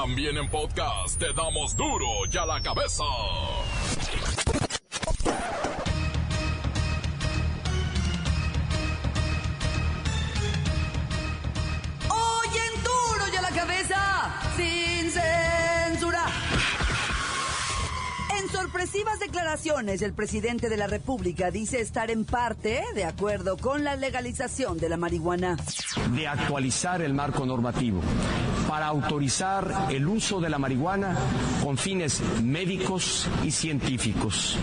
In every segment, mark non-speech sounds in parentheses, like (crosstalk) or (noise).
También en podcast te damos duro y a la cabeza. Hoy en duro y a la cabeza, sin censura. En sorpresivas declaraciones, el presidente de la República dice estar en parte de acuerdo con la legalización de la marihuana. de actualizar el marco normativo para autorizar el uso de la marihuana con fines médicos y científicos.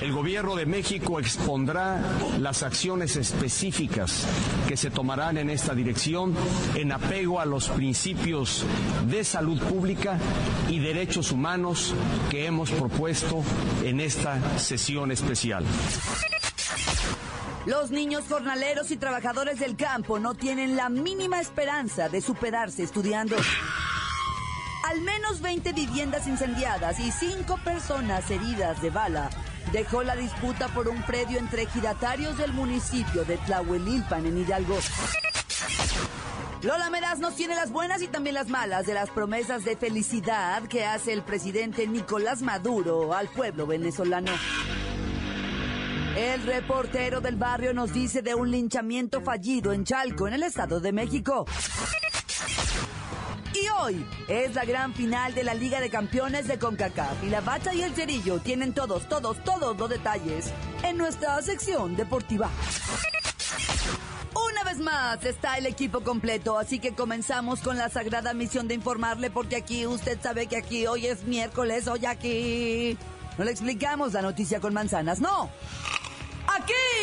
El gobierno de México expondrá las acciones específicas que se tomarán en esta dirección en apego a los principios de salud pública y derechos humanos que hemos propuesto en esta sesión especial. Los niños jornaleros y trabajadores del campo no tienen la mínima esperanza de superarse estudiando. Al menos 20 viviendas incendiadas y 5 personas heridas de bala dejó la disputa por un predio entre ejidatarios del municipio de Tlahuelilpan en Hidalgo. Lola Meraz nos tiene las buenas y también las malas de las promesas de felicidad que hace el presidente Nicolás Maduro al pueblo venezolano. El reportero del barrio nos dice de un linchamiento fallido en Chalco, en el Estado de México. Y hoy es la gran final de la Liga de Campeones de CONCACAF. Y la bacha y el cerillo tienen todos, todos, todos los detalles en nuestra sección deportiva. Una vez más está el equipo completo, así que comenzamos con la sagrada misión de informarle, porque aquí usted sabe que aquí hoy es miércoles, hoy aquí. No le explicamos la noticia con manzanas, no.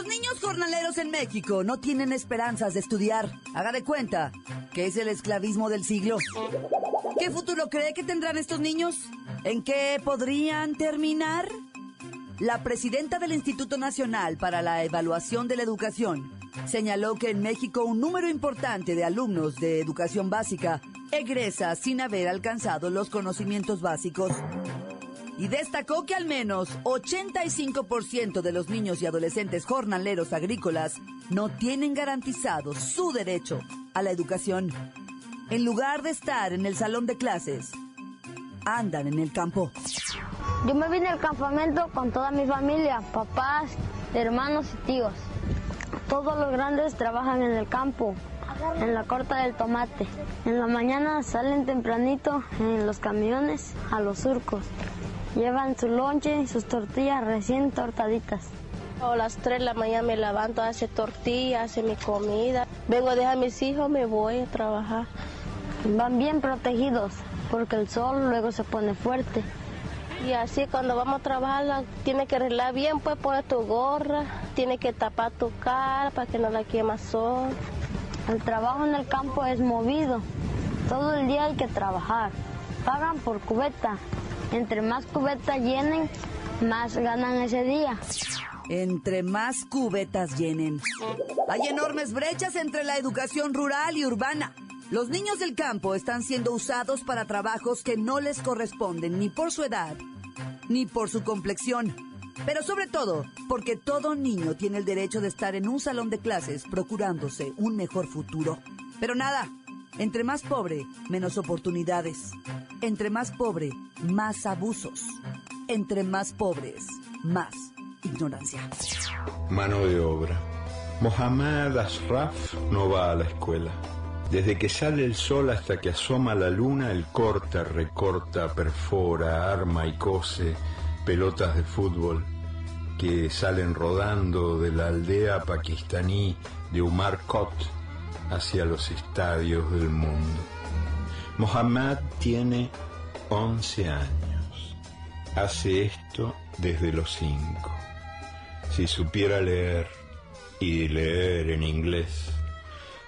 Los niños jornaleros en México no tienen esperanzas de estudiar. Haga de cuenta que es el esclavismo del siglo. ¿Qué futuro cree que tendrán estos niños? ¿En qué podrían terminar? La presidenta del Instituto Nacional para la Evaluación de la Educación señaló que en México un número importante de alumnos de educación básica egresa sin haber alcanzado los conocimientos básicos y destacó que al menos 85% de los niños y adolescentes jornaleros agrícolas no tienen garantizado su derecho a la educación. En lugar de estar en el salón de clases, andan en el campo. Yo me vine al campamento con toda mi familia, papás, hermanos y tíos. Todos los grandes trabajan en el campo, en la corta del tomate. En la mañana salen tempranito en los camiones a los surcos. Llevan su lonche y sus tortillas recién tortaditas. A las 3 de la mañana me levanto, hace tortillas, hace mi comida. Vengo a dejar a mis hijos, me voy a trabajar. Van bien protegidos porque el sol luego se pone fuerte. Y así cuando vamos a trabajar, tiene que arreglar bien, pues poner tu gorra, tiene que tapar tu cara para que no la quema sol. El trabajo en el campo es movido. Todo el día hay que trabajar. Pagan por cubeta. Entre más cubeta llenen, más ganan ese día. Entre más cubetas llenen. Hay enormes brechas entre la educación rural y urbana. Los niños del campo están siendo usados para trabajos que no les corresponden ni por su edad, ni por su complexión. Pero sobre todo, porque todo niño tiene el derecho de estar en un salón de clases procurándose un mejor futuro. Pero nada, entre más pobre, menos oportunidades. Entre más pobre, más abusos. Entre más pobres, más ignorancia. Mano de obra. Mohammad Ashraf no va a la escuela. Desde que sale el sol hasta que asoma la luna, él corta, recorta, perfora, arma y cose pelotas de fútbol que salen rodando de la aldea pakistaní de Umar Kot hacia los estadios del mundo. Mohammad tiene 11 años. Hace esto desde los 5. Si supiera leer y leer en inglés,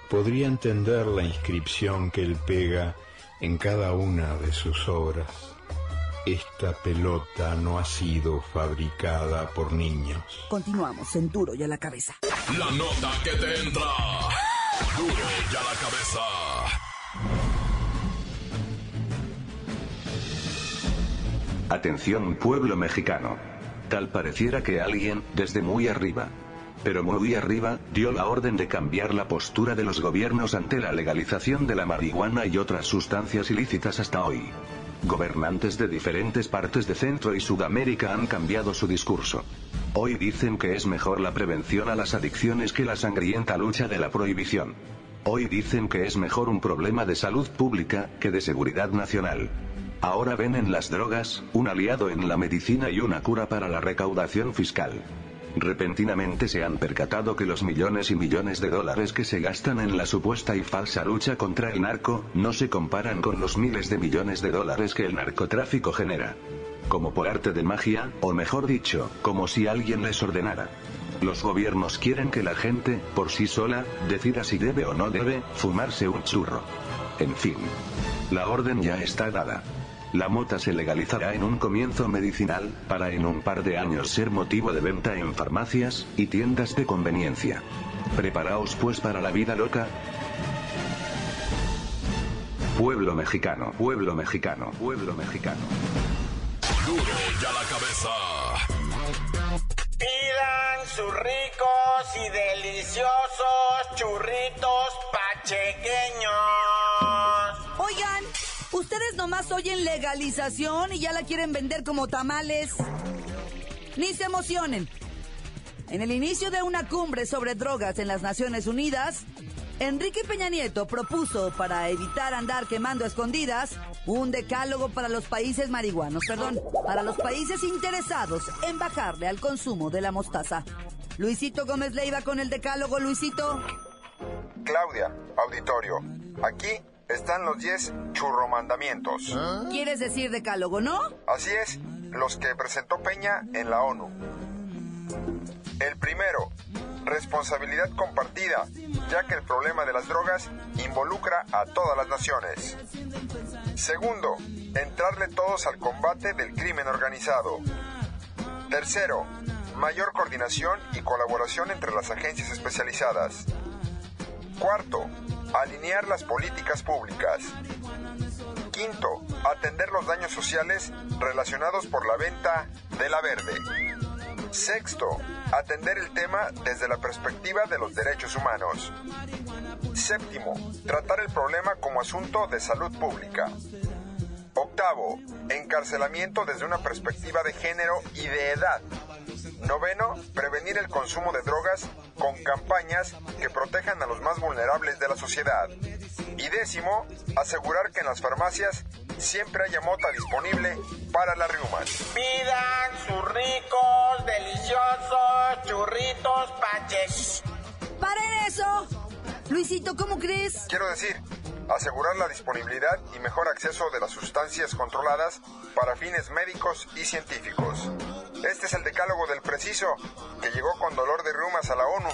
podría entender la inscripción que él pega en cada una de sus obras. esta pelota no ha sido fabricada por niños. Continuamos en duro y a la cabeza. La nota que te entra. Duro la cabeza. Atención pueblo mexicano. Tal pareciera que alguien, desde muy arriba, pero muy arriba, dio la orden de cambiar la postura de los gobiernos ante la legalización de la marihuana y otras sustancias ilícitas hasta hoy. Gobernantes de diferentes partes de Centro y Sudamérica han cambiado su discurso. Hoy dicen que es mejor la prevención a las adicciones que la sangrienta lucha de la prohibición. Hoy dicen que es mejor un problema de salud pública que de seguridad nacional. Ahora ven en las drogas un aliado en la medicina y una cura para la recaudación fiscal. Repentinamente se han percatado que los millones y millones de dólares que se gastan en la supuesta y falsa lucha contra el narco, no se comparan con los miles de millones de dólares que el narcotráfico genera. Como por arte de magia, o mejor dicho, como si alguien les ordenara. Los gobiernos quieren que la gente, por sí sola, decida si debe o no debe fumarse un churro. En fin. La orden ya está dada. La mota se legalizará en un comienzo medicinal, para en un par de años ser motivo de venta en farmacias y tiendas de conveniencia. Preparaos pues para la vida loca. Pueblo mexicano, pueblo mexicano, pueblo mexicano. Duro y a la cabeza. Pidan sus ricos y deliciosos churritos pachequeños. Oigan, ustedes nomás oyen legalización y ya la quieren vender como tamales. Ni se emocionen. En el inicio de una cumbre sobre drogas en las Naciones Unidas, Enrique Peña Nieto propuso para evitar andar quemando escondidas un decálogo para los países marihuanos, perdón, para los países interesados en bajarle al consumo de la mostaza. Luisito Gómez Leiva con el decálogo, Luisito. Claudia, auditorio, aquí están los 10 churromandamientos. ¿Quieres decir decálogo, no? Así es, los que presentó Peña en la ONU. El primero, responsabilidad compartida, ya que el problema de las drogas involucra a todas las naciones. Segundo, entrarle todos al combate del crimen organizado. Tercero, mayor coordinación y colaboración entre las agencias especializadas. Cuarto, alinear las políticas públicas. Quinto, atender los daños sociales relacionados por la venta de la verde. Sexto, atender el tema desde la perspectiva de los derechos humanos. Séptimo, tratar el problema como asunto de salud pública. Octavo, encarcelamiento desde una perspectiva de género y de edad. Noveno, prevenir el consumo de drogas con campañas que protejan a los más vulnerables de la sociedad. Y décimo, asegurar que en las farmacias siempre haya mota disponible para las riumas. Pidan sus ricos, deliciosos churritos pachequeños. ¡Paren eso! Luisito, ¿cómo crees? Quiero decir, asegurar la disponibilidad y mejor acceso de las sustancias controladas para fines médicos y científicos. Este es el decálogo del preciso que llegó con dolor de rumas a la ONU.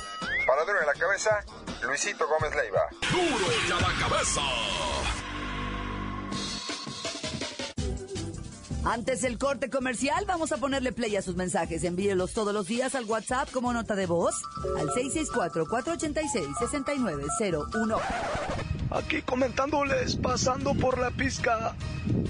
Para duro en la cabeza, Luisito Gómez Leiva. Duro y a la cabeza. Antes del corte comercial, vamos a ponerle play a sus mensajes. Envíelos todos los días al WhatsApp como nota de voz al 664-486-6901. Aquí comentándoles, pasando por la pizca.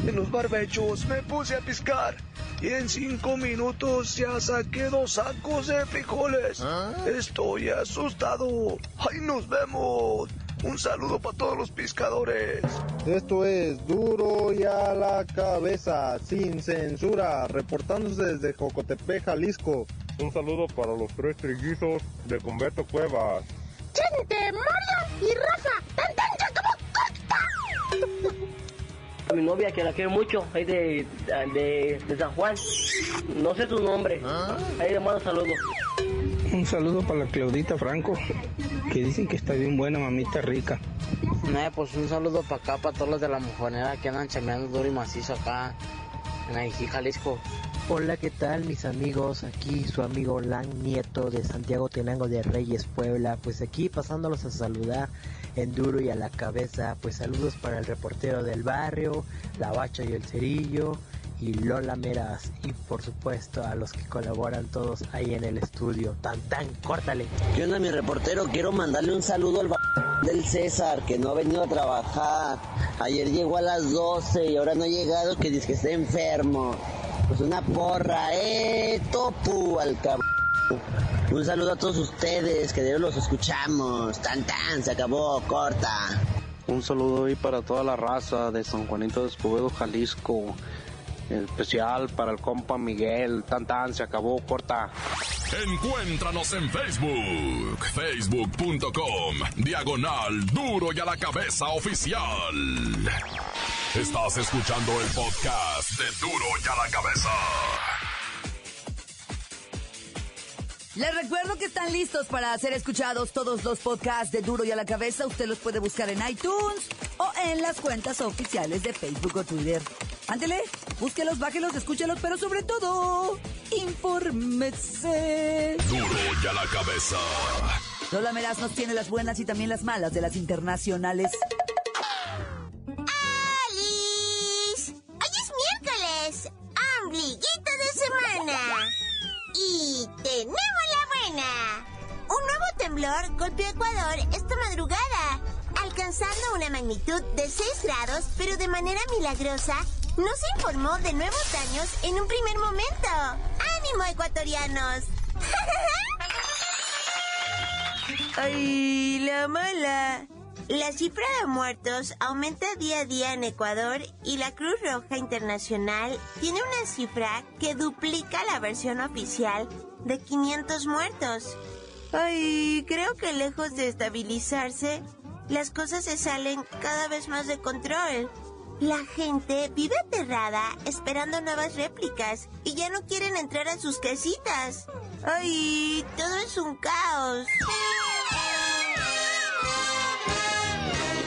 En los barbechos me puse a piscar. Y en cinco minutos ya saqué dos sacos de frijoles. Estoy asustado. ¡Ahí nos vemos! Un saludo para todos los pescadores. Esto es duro y a la cabeza, sin censura, reportándose desde Jocotepec, Jalisco. Un saludo para los tres trillizos de Converto Cuevas. Chente, Mario y Rafa. ¡Tan, tan, A mi novia que la quiero mucho, ahí de, de, de San Juan. No sé su nombre. Ahí le mando saludos. Un saludo para la Claudita Franco, que dicen que está bien buena, mamita rica. No, pues un saludo para acá, para todos los de la mojonera que andan chameando duro y macizo acá en Ají, Jalisco. Hola, ¿qué tal mis amigos? Aquí su amigo Lan Nieto de Santiago Tenango de Reyes, Puebla. Pues aquí pasándolos a saludar en duro y a la cabeza. Pues saludos para el reportero del barrio, la bacha y el cerillo. y Lola Meraz y por supuesto a los que colaboran todos ahí en el estudio. Tan tan, córtale. ¿Qué onda mi reportero? Quiero mandarle un saludo al del César que no ha venido a trabajar. Ayer llegó a las 12 y ahora no ha llegado que dice que está enfermo. Pues una porra, eh, topu al cabrón. Un saludo a todos ustedes, que de los escuchamos. Tan tan, se acabó, corta. Un saludo ahí para toda la raza de San Juanito de Escobedo, Jalisco. En especial para el compa Miguel. Tan tan, se acabó, corta. Encuéntranos en Facebook, facebook.com, diagonal duro y a la cabeza oficial. Estás escuchando el podcast de duro y a la cabeza. Les recuerdo que están listos para ser escuchados todos los podcasts de Duro y a la Cabeza. Usted los puede buscar en iTunes o en las cuentas oficiales de Facebook o Twitter. Ándele, búsquelos, bájelos, escúchelos, pero sobre todo, infórmese. Duro y a la cabeza. Lola Meraz nos tiene las buenas y también las malas de las internacionales. Pero de manera milagrosa no se informó de nuevos daños en un primer momento. ¡Ánimo, ecuatorianos! (laughs) ¡Ay, la mala! La cifra de muertos aumenta día a día en Ecuador y la Cruz Roja Internacional tiene una cifra que duplica la versión oficial de 500 muertos. Ay, creo que lejos de estabilizarse, las cosas se salen cada vez más de control. La gente vive aterrada esperando nuevas réplicas y ya no quieren entrar a sus casitas. Ay, todo es un caos.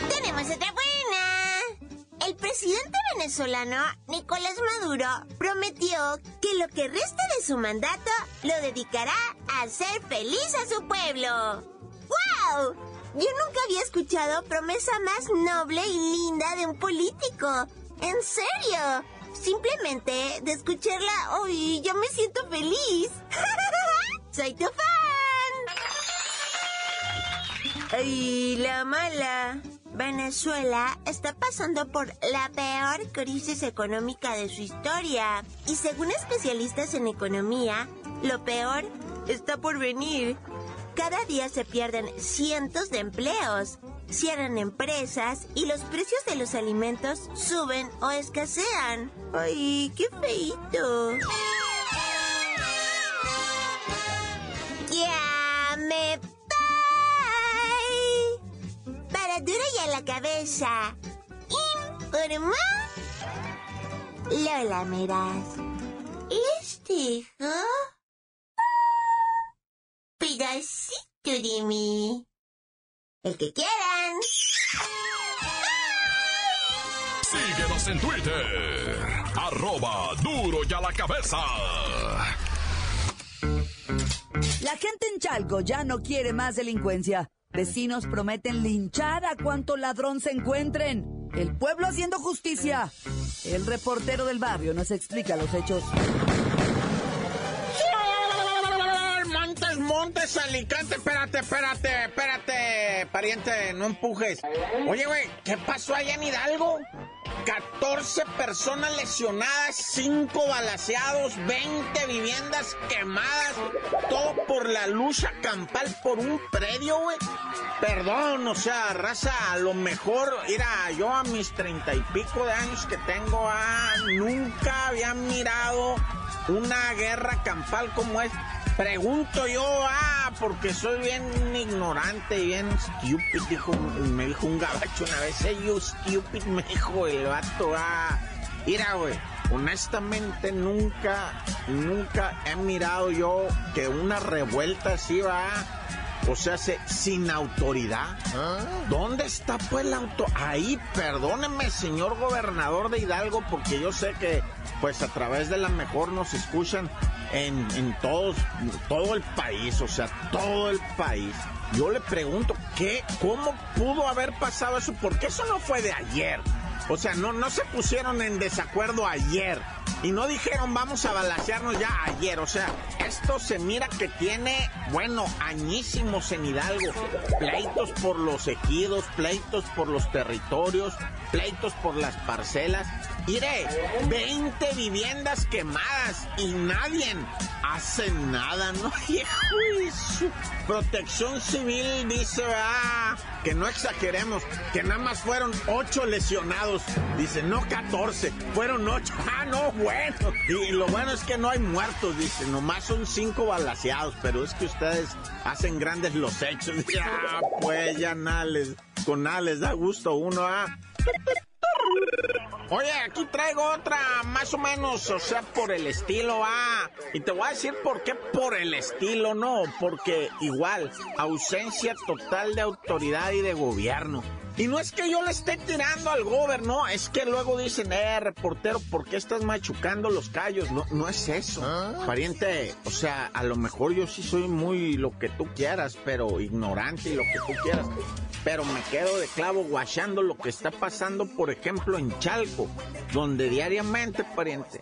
Tenemos otra buena. El presidente venezolano Nicolás Maduro prometió que lo que resta de su mandato lo dedicará a hacer feliz a su pueblo. Yo nunca había escuchado promesa más noble y linda de un político. En serio. Simplemente de escucharla hoy yo me siento feliz. (laughs) Soy tu fan. ¡Ay, la mala! Venezuela está pasando por la peor crisis económica de su historia. Y según especialistas en economía, lo peor está por venir. Cada día se pierden cientos de empleos, cierran empresas y los precios de los alimentos suben o escasean. ¡Ay, qué feito! ¡Ya me! Para duro y a la cabeza. Informó Lola Meraz. Este hijo pedacito de mí. El que quieran. Síguenos en Twitter. Arroba duro y a la cabeza. La gente en Chalco ya no quiere más delincuencia. Vecinos prometen linchar a cuanto ladrón se encuentren. El pueblo haciendo justicia. El reportero del barrio nos explica los hechos. Montes, Alicante, espérate, espérate, espérate, pariente, no empujes. Oye, güey, ¿qué pasó allá en Hidalgo? 14 personas lesionadas, 5 balaseados, 20 viviendas quemadas, todo por la lucha campal por un predio, güey. Perdón, o sea, raza, a lo mejor, mira, yo a mis treinta y pico de años que tengo, ah, nunca había mirado una guerra campal como es. Pregunto yo, ah, porque soy bien ignorante y bien stupid, dijo, me dijo un gabacho una vez, hey, you stupid, me dijo el vato, ah. Mira, güey, honestamente nunca, nunca he mirado yo que una revuelta así va, o sea, se, sin autoridad. ¿Dónde está pues la auto? Ahí, perdóneme, señor gobernador de Hidalgo, porque yo sé que, pues a través de la mejor nos escuchan en, en todos, todo el país, o sea, todo el país. Yo le pregunto, ¿qué? ¿Cómo pudo haber pasado eso? Porque eso no fue de ayer. O sea, no, no se pusieron en desacuerdo ayer. Y no dijeron vamos a balasearnos ya ayer. O sea, esto se mira que tiene, bueno, añísimos en Hidalgo. Pleitos por los ejidos, pleitos por los territorios, pleitos por las parcelas. Mire, 20 viviendas quemadas y nadie hace nada, ¿no? (laughs) Protección Civil dice, ah, que no exageremos, que nada más fueron 8 lesionados. Dice, no 14, fueron 8. (laughs) Ah, no, bueno. Y lo bueno es que no hay muertos, dice, nomás son 5 balaseados, pero es que ustedes hacen grandes los hechos. Ya, (laughs) ah, pues ya nada con nada les da gusto uno, ah. Oye, aquí traigo otra más o menos, o sea, por el estilo, ah. Y te voy a decir por qué por el estilo, no, porque igual, ausencia total de autoridad y de gobierno. Y no es que yo le esté tirando al gobierno, es que luego dicen, eh, reportero, ¿por qué estás machucando los callos? No, no es eso. ¿Ah? Pariente, o sea, a lo mejor yo sí soy muy lo que tú quieras, pero ignorante y lo que tú quieras pero me quedo de clavo guachando lo que está pasando, por ejemplo, en Chalco, donde diariamente, pariente,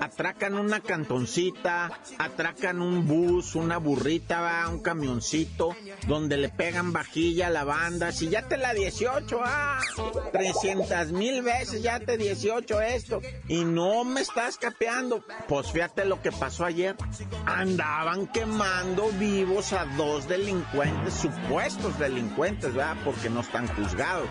atracan una cantoncita, atracan un bus, una burrita, va, un camioncito, donde le pegan vajilla a la banda, si ya te la 18, ah, 300 mil veces ya te 18 esto, y no me estás capeando. Pues fíjate lo que pasó ayer, andaban quemando vivos a dos delincuentes, supuestos delincuentes, ¿verdad? porque no están juzgados.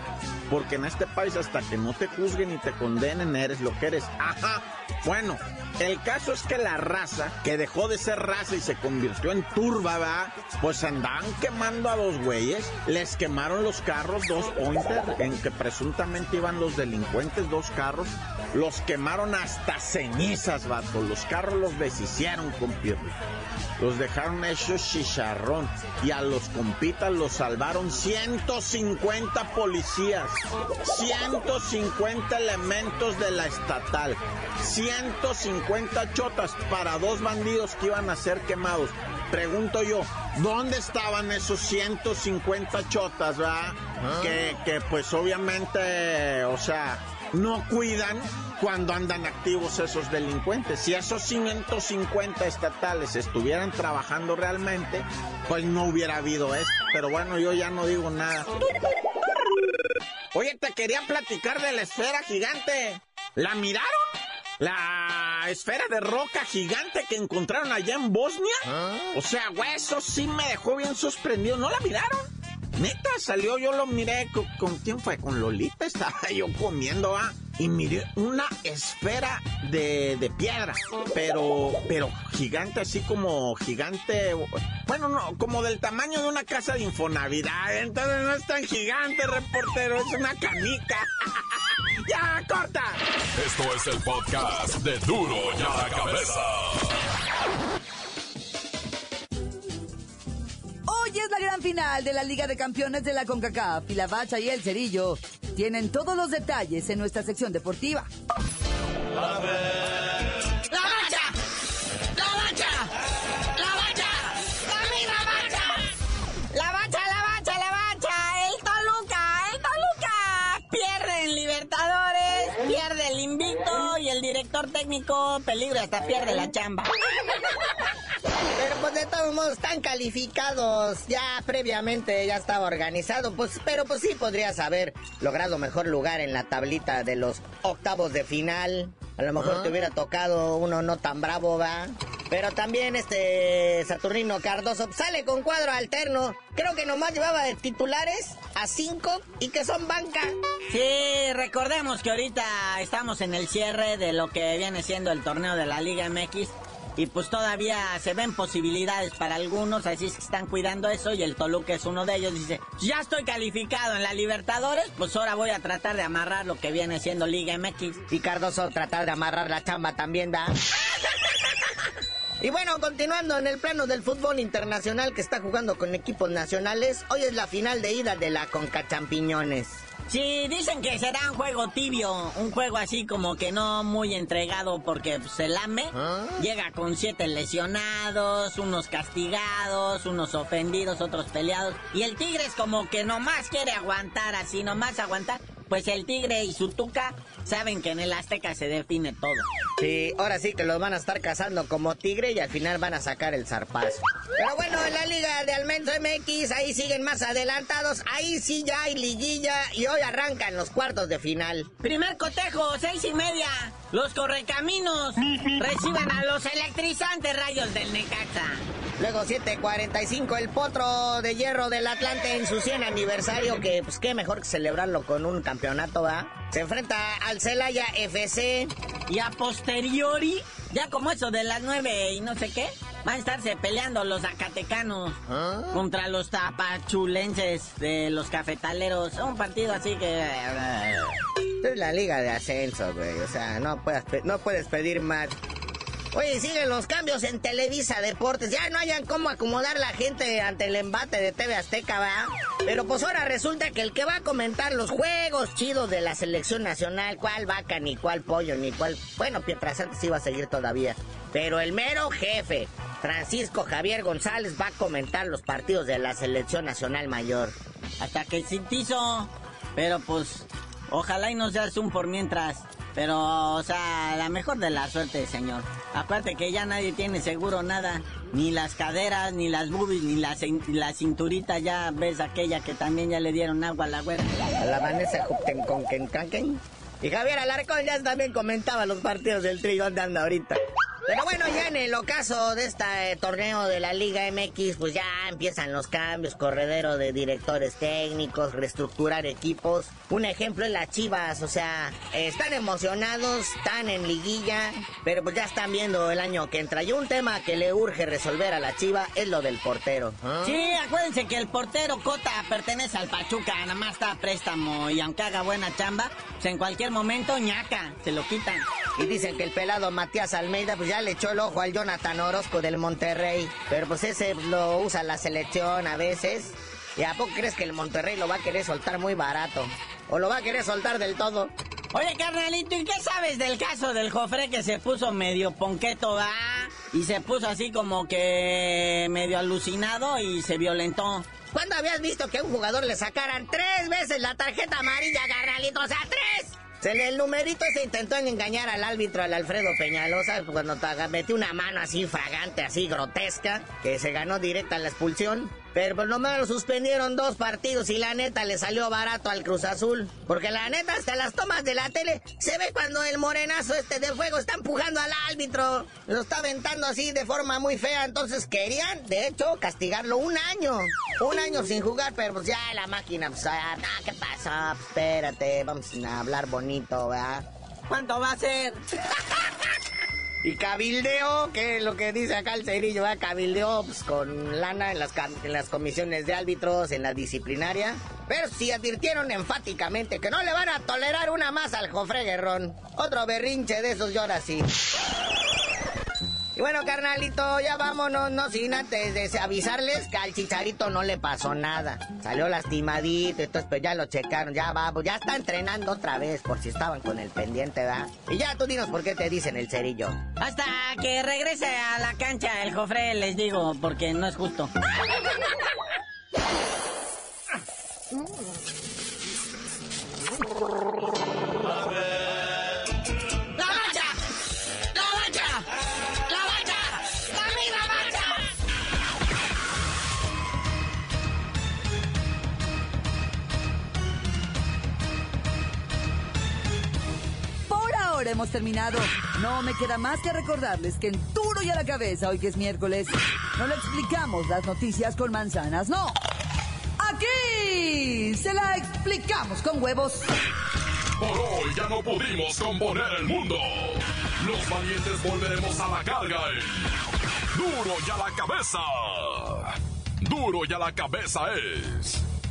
Porque en este país hasta que no te juzguen y te condenen eres lo que eres. Ajá. Bueno, el caso es que la raza, que dejó de ser raza y se convirtió en turba, ¿va? Pues andaban quemando a dos güeyes. Les quemaron los carros, dos en que presuntamente iban los delincuentes, dos carros. Los quemaron hasta cenizas, vato. Los carros los deshicieron, compierno. Los dejaron hechos chicharrón. Y a los compitas los salvaron 150 policías. 150 elementos de la estatal. 150 chotas para dos bandidos que iban a ser quemados. Pregunto yo, ¿dónde estaban esos 150 chotas, va? Ah. Que, que pues obviamente, o sea, no cuidan cuando andan activos esos delincuentes. Si esos 150 estatales estuvieran trabajando realmente, pues no hubiera habido esto. Pero bueno, yo ya no digo nada. Oye, te quería platicar de la esfera gigante. ¿La miraron? La esfera de roca gigante que encontraron allá en Bosnia. ¿Ah? O sea, güey, eso sí me dejó bien sorprendido. ¿No la miraron? Neta, salió, yo lo miré. ¿Con, quién fue? Con Lolita (laughs) estaba yo comiendo, ¿ah? Y miré una esfera de, de, piedra, pero, pero gigante, así como gigante, bueno, no, como del tamaño de una casa de Infonavidad. Entonces no es tan gigante, reportero, es una canica. (laughs) ¡Ya, corta! Esto es el podcast de Duro y a la Cabeza. Hoy es la gran final de la Liga de Campeones de la CONCACAF y la Bacha y el Cerillo tienen todos los detalles en nuestra sección deportiva. Director técnico, peligro, hasta pierde la chamba. Pero pues de todos modos están calificados. Ya previamente ya estaba organizado. Pues, pero pues sí podrías haber logrado mejor lugar en la tablita de los octavos de final. A lo mejor te hubiera tocado uno no tan bravo, va. Pero también este Saturnino Cardoso sale con cuadro alterno. Creo que nomás llevaba de titulares a cinco y que son banca. Sí, recordemos que ahorita estamos en el cierre de lo que viene siendo el torneo de la Liga MX y pues todavía se ven posibilidades para algunos, así es que están cuidando eso y el Toluca es uno de ellos. Dice, ya estoy calificado en la Libertadores, pues ahora voy a tratar de amarrar lo que viene siendo Liga MX. Y Cardoso tratar de amarrar la chamba también da. (laughs) Y bueno, continuando en el plano del fútbol internacional que está jugando con equipos nacionales, hoy es la final de ida de la Conca Champiñones. Sí, dicen que será un juego tibio, un juego así como que no muy entregado porque se lame. ¿Ah? Llega con siete lesionados, unos castigados, unos ofendidos, otros peleados. Y el Tigres como que nomás quiere aguantar así, nomás aguantar. Pues el Tigre y su Tuca saben que en el Azteca se define todo. Sí, ahora sí que los van a estar cazando como tigre y al final van a sacar el zarpazo. Pero bueno, en la Liga de Almendro MX, ahí siguen más adelantados. Ahí sí ya hay liguilla y hoy arrancan los cuartos de final. Primer cotejo, seis y media. Los correcaminos reciban a los electrizantes rayos del Necaxa. Luego 7.45 el potro de hierro del Atlante en su 100 aniversario, que pues qué mejor que celebrarlo con un campeonato, ¿va? Se enfrenta al Celaya FC. Y a posteriori, ya como eso de las 9 y no sé qué, van a estarse peleando los zacatecanos contra los tapachulenses de los cafetaleros. Un partido así que... Es la liga de ascenso, güey. O sea, no puedes, no puedes pedir más. Oye, siguen los cambios en Televisa Deportes. Ya no hayan cómo acomodar la gente ante el embate de TV Azteca, ¿va? Pero pues ahora resulta que el que va a comentar los juegos chidos de la selección nacional, cuál vaca, ni cuál pollo, ni cuál... Bueno, Pietrasanta sí va a seguir todavía. Pero el mero jefe, Francisco Javier González, va a comentar los partidos de la selección nacional mayor. Hasta que sintizo. Pero pues, ojalá y no seas un por mientras. Pero, o sea, la mejor de la suerte, señor. Aparte que ya nadie tiene seguro nada. Ni las caderas, ni las boobies, ni la, la cinturita. Ya ves aquella que también ya le dieron agua a la güera. A la Vanessa Hupten con Kenkanken. Y Javier Alarcón ya también comentaba los partidos del trío donde anda ahorita. Pero bueno, ya en el ocaso de este eh, torneo de la Liga MX, pues ya empiezan los cambios, corredero de directores técnicos, reestructurar equipos. Un ejemplo es las Chivas, o sea, eh, están emocionados, están en liguilla, pero pues ya están viendo el año que entra. Y un tema que le urge resolver a la Chiva es lo del portero. Sí, acuérdense que el portero Cota pertenece al Pachuca, nada más está a préstamo y aunque haga buena chamba, pues en cualquier momento ñaca, se lo quitan. Y dicen que el pelado Matías Almeida pues ya le echó el ojo al Jonathan Orozco del Monterrey. Pero pues ese lo usa la selección a veces. ¿Y a poco crees que el Monterrey lo va a querer soltar muy barato? ¿O lo va a querer soltar del todo? Oye, carnalito, ¿y qué sabes del caso del Jofre que se puso medio ponqueto, va? Y se puso así como que medio alucinado y se violentó. ¿Cuándo habías visto que a un jugador le sacaran tres veces la tarjeta amarilla, carnalito? O sea, tres. El numerito se intentó engañar al árbitro, al Alfredo Peñalosa, cuando metió una mano así fragante, así grotesca, que se ganó directa la expulsión. Pero pues nomás lo suspendieron dos partidos y la neta le salió barato al Cruz Azul. Porque la neta, hasta las tomas de la tele, se ve cuando el morenazo este de fuego está empujando al árbitro. Lo está aventando así de forma muy fea. Entonces querían, de hecho, castigarlo un año. Un año sin jugar, pero pues ya la máquina, pues, ah, ¿qué pasa? Pues, espérate, vamos a hablar bonito, ¿verdad? ¿Cuánto va a ser? (laughs) Y cabildeo, que es lo que dice acá el cerillo, ¿verdad? Cabildeo pues, con lana en las, las comisiones de árbitros, en la disciplinaria. Pero sí advirtieron enfáticamente que no le van a tolerar una más al Jofre Guerrón. Otro berrinche de esos llora así. Y bueno, carnalito, ya vámonos, no sin antes de avisarles que al chicharito no le pasó nada. Salió lastimadito, entonces pues ya lo checaron, ya vamos, ya está entrenando otra vez por si estaban con el pendiente, ¿verdad? Y ya tú dinos por qué te dicen el cerillo. Hasta que regrese a la cancha el Jofre, les digo, porque no es justo. (laughs) hemos terminado. No me queda más que recordarles que en Duro y a la cabeza, hoy que es miércoles, no le explicamos las noticias con manzanas, no. Aquí se la explicamos con huevos. Por hoy ya no pudimos componer el mundo. Los valientes volveremos a la carga Duro y a la cabeza. Duro y a la cabeza es